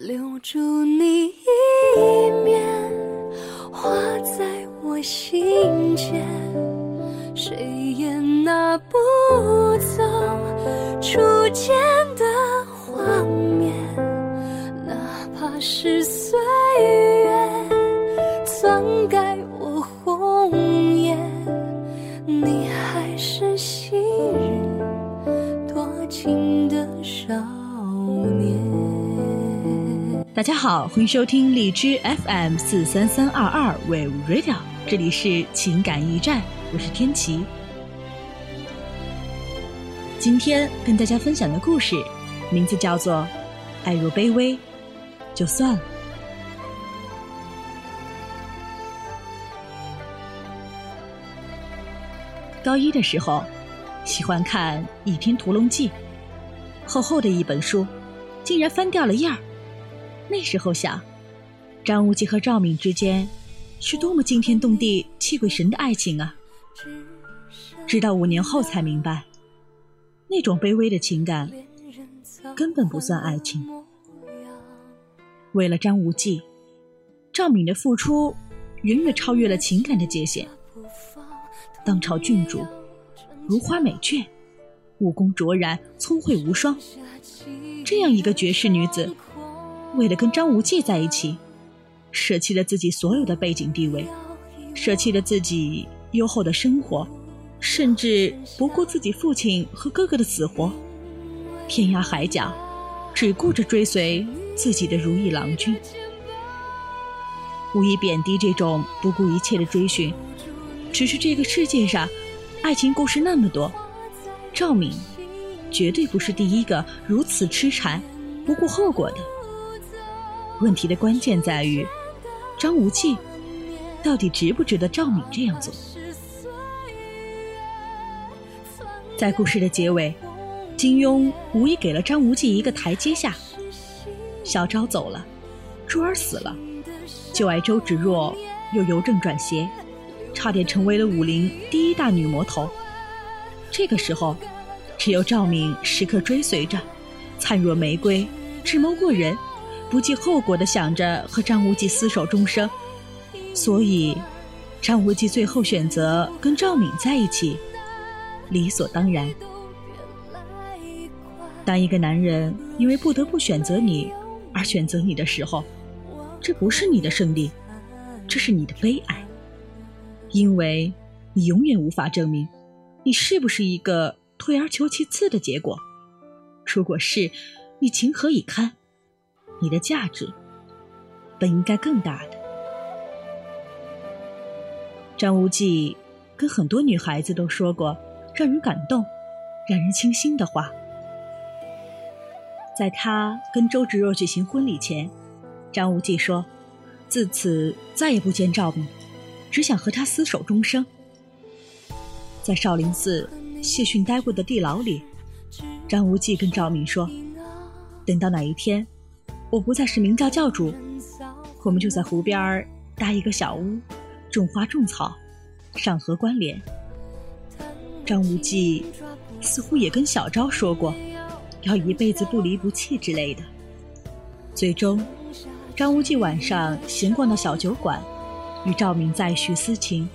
留住你一面，画在我心间，谁也拿不走初见的画面，哪怕是岁月。大家好，欢迎收听荔枝 FM 四三三二二 Wave Radio，这里是情感驿站，我是天琪。今天跟大家分享的故事，名字叫做《爱若卑微，就算了》。高一的时候，喜欢看《倚天屠龙记》，厚厚的一本书，竟然翻掉了页儿。那时候想，张无忌和赵敏之间是多么惊天动地、气鬼神的爱情啊！直到五年后才明白，那种卑微的情感根本不算爱情。为了张无忌，赵敏的付出远远超越了情感的界限。当朝郡主，如花美眷，武功卓然，聪慧无双，这样一个绝世女子。为了跟张无忌在一起，舍弃了自己所有的背景地位，舍弃了自己优厚的生活，甚至不顾自己父亲和哥哥的死活，天涯海角，只顾着追随自己的如意郎君。无意贬低这种不顾一切的追寻，只是这个世界上，爱情故事那么多，赵敏绝对不是第一个如此痴缠、不顾后果的。问题的关键在于，张无忌到底值不值得赵敏这样做？在故事的结尾，金庸无疑给了张无忌一个台阶下。小昭走了，珠儿死了，旧爱周芷若又由正转邪，差点成为了武林第一大女魔头。这个时候，只有赵敏时刻追随着，灿若玫瑰，智谋过人。不计后果的想着和张无忌厮守终生，所以张无忌最后选择跟赵敏在一起，理所当然。当一个男人因为不得不选择你而选择你的时候，这不是你的胜利，这是你的悲哀，因为你永远无法证明你是不是一个退而求其次的结果。如果是，你情何以堪？你的价值本应该更大的。张无忌跟很多女孩子都说过让人感动、让人倾心的话。在他跟周芷若举行婚礼前，张无忌说：“自此再也不见赵敏，只想和她厮守终生。”在少林寺谢逊待过的地牢里，张无忌跟赵敏说：“等到哪一天。”我不再是明教教主，我们就在湖边搭一个小屋，种花种草，上河关联。张无忌似乎也跟小昭说过，要一辈子不离不弃之类的。最终，张无忌晚上闲逛到小酒馆，与赵敏再续私情。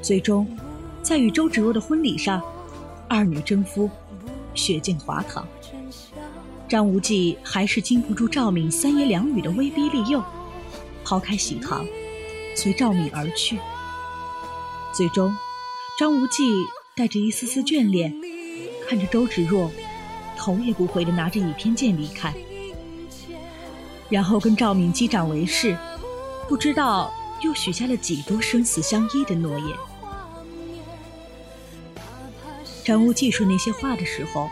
最终，在与周芷若的婚礼上，二女争夫，血溅华堂。张无忌还是经不住赵敏三言两语的威逼利诱，抛开喜堂，随赵敏而去。最终，张无忌带着一丝丝眷恋，看着周芷若头也不回的拿着倚天剑离开，然后跟赵敏击掌为誓，不知道又许下了几多生死相依的诺言。张无忌说那些话的时候。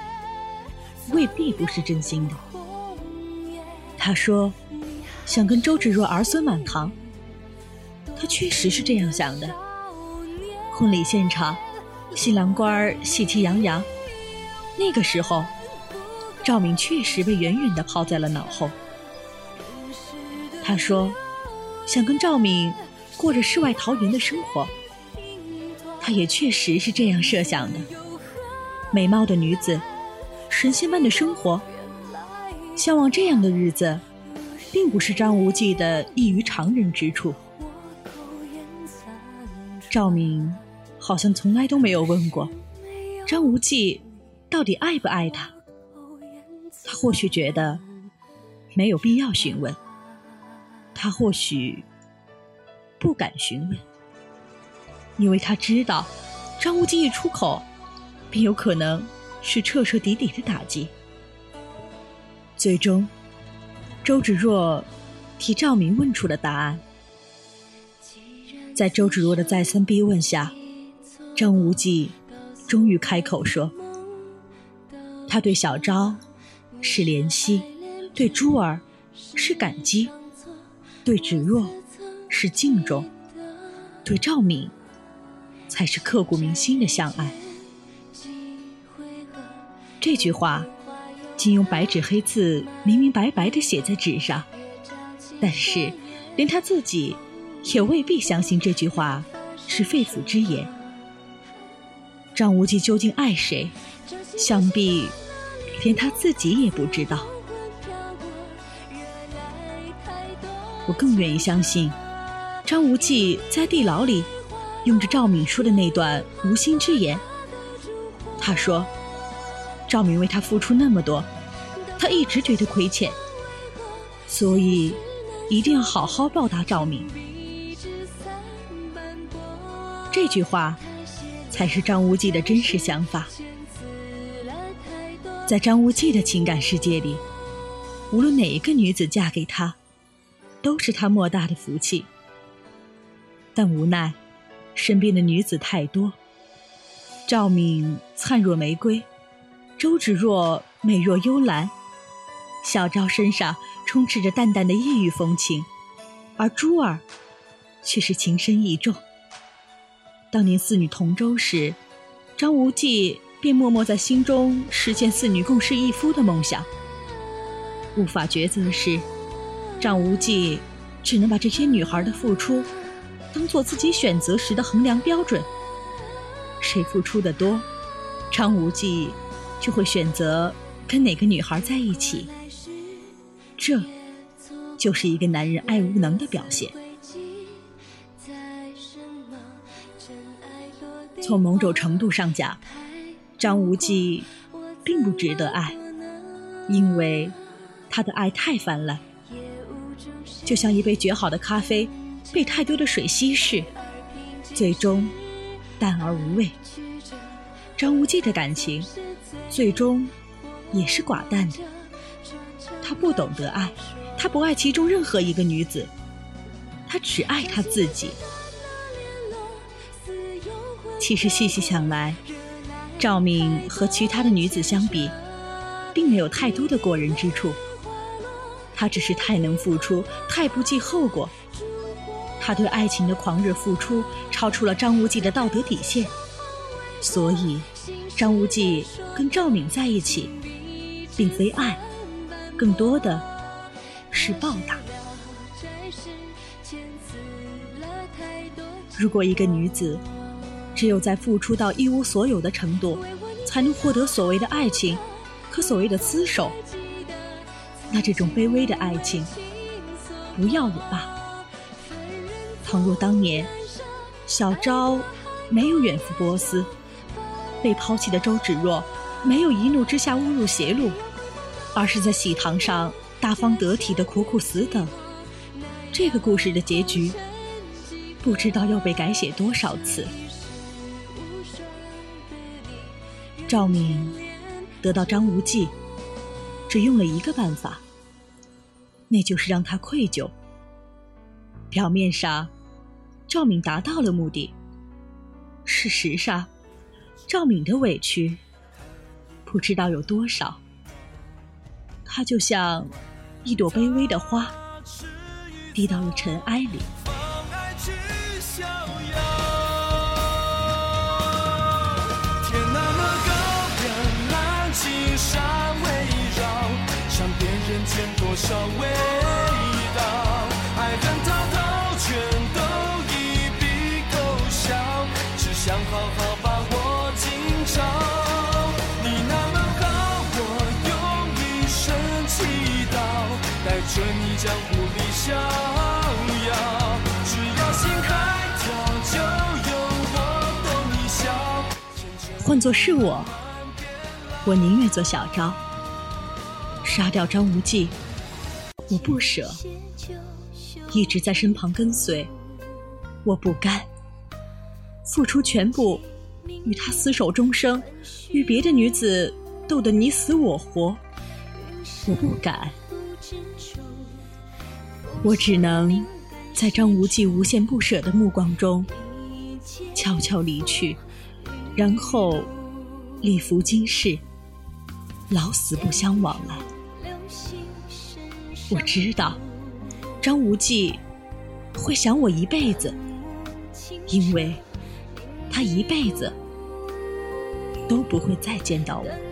未必不是真心的。他说，想跟周芷若儿孙满堂。他确实是这样想的。婚礼现场，新郎官儿喜气洋洋。那个时候，赵敏确实被远远的抛在了脑后。他说，想跟赵敏过着世外桃源的生活。他也确实是这样设想的。美貌的女子。神仙般的生活，向往这样的日子，并不是张无忌的异于常人之处。赵敏好像从来都没有问过张无忌到底爱不爱他。他或许觉得没有必要询问，他或许不敢询问，因为他知道张无忌一出口，便有可能是彻彻底底的打击。最终，周芷若替赵敏问出了答案。在周芷若的再三逼问下，张无忌终于开口说：“他对小昭。”是怜惜，对珠儿是感激，对芷若是敬重，对赵敏才是刻骨铭心的相爱。这句话，竟用白纸黑字明明白白的写在纸上，但是连他自己也未必相信这句话是肺腑之言。张无忌究竟爱谁？想必。连他自己也不知道。我更愿意相信，张无忌在地牢里用着赵敏说的那段无心之言。他说：“赵敏为他付出那么多，他一直觉得亏欠，所以一定要好好报答赵敏。”这句话才是张无忌的真实想法。在张无忌的情感世界里，无论哪一个女子嫁给他，都是他莫大的福气。但无奈，身边的女子太多。赵敏灿若玫瑰，周芷若美若幽兰，小昭身上充斥着淡淡的异域风情，而珠儿却是情深意重。当年四女同舟时，张无忌。便默默在心中实现四女共侍一夫的梦想。无法抉择时，张无忌只能把这些女孩的付出当做自己选择时的衡量标准。谁付出的多，张无忌就会选择跟哪个女孩在一起。这，就是一个男人爱无能的表现。从某种程度上讲。张无忌并不值得爱，因为他的爱太泛滥，就像一杯绝好的咖啡被太多的水稀释，最终淡而无味。张无忌的感情最终也是寡淡的。他不懂得爱，他不爱其中任何一个女子，他只爱他自己。其实细细想来。赵敏和其他的女子相比，并没有太多的过人之处。她只是太能付出，太不计后果。她对爱情的狂热付出，超出了张无忌的道德底线。所以，张无忌跟赵敏在一起，并非爱，更多的是报答。如果一个女子，只有在付出到一无所有的程度，才能获得所谓的爱情，和所谓的厮守。那这种卑微的爱情，不要也罢。倘若当年小昭没有远赴波斯，被抛弃的周芷若没有一怒之下误入邪路，而是在喜堂上大方得体的苦苦死等，这个故事的结局，不知道要被改写多少次。赵敏得到张无忌，只用了一个办法，那就是让他愧疚。表面上，赵敏达到了目的，事实上，赵敏的委屈不知道有多少。他就像一朵卑微的花，滴到了尘埃里。多少味春意江湖里逍遥。只要心开跳，就有我逗你笑。换作是我，我宁愿做小昭，杀掉张无忌，我不舍。一直在身旁跟随，我不甘。付出全部，与他厮守终生，与别的女子斗得你死我活，我不敢。我只能在张无忌无限不舍的目光中悄悄离去，然后礼服今世，老死不相往来。我知道。张无忌会想我一辈子，因为他一辈子都不会再见到我。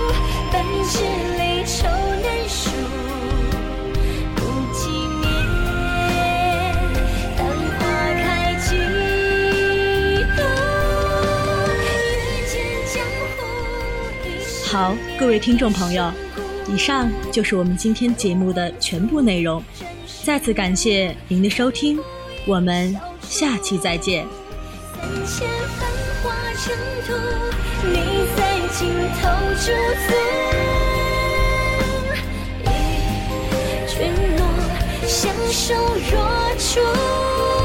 好，各位听众朋友，以上就是我们今天节目的全部内容。再次感谢您的收听，我们下期再见。相守若初。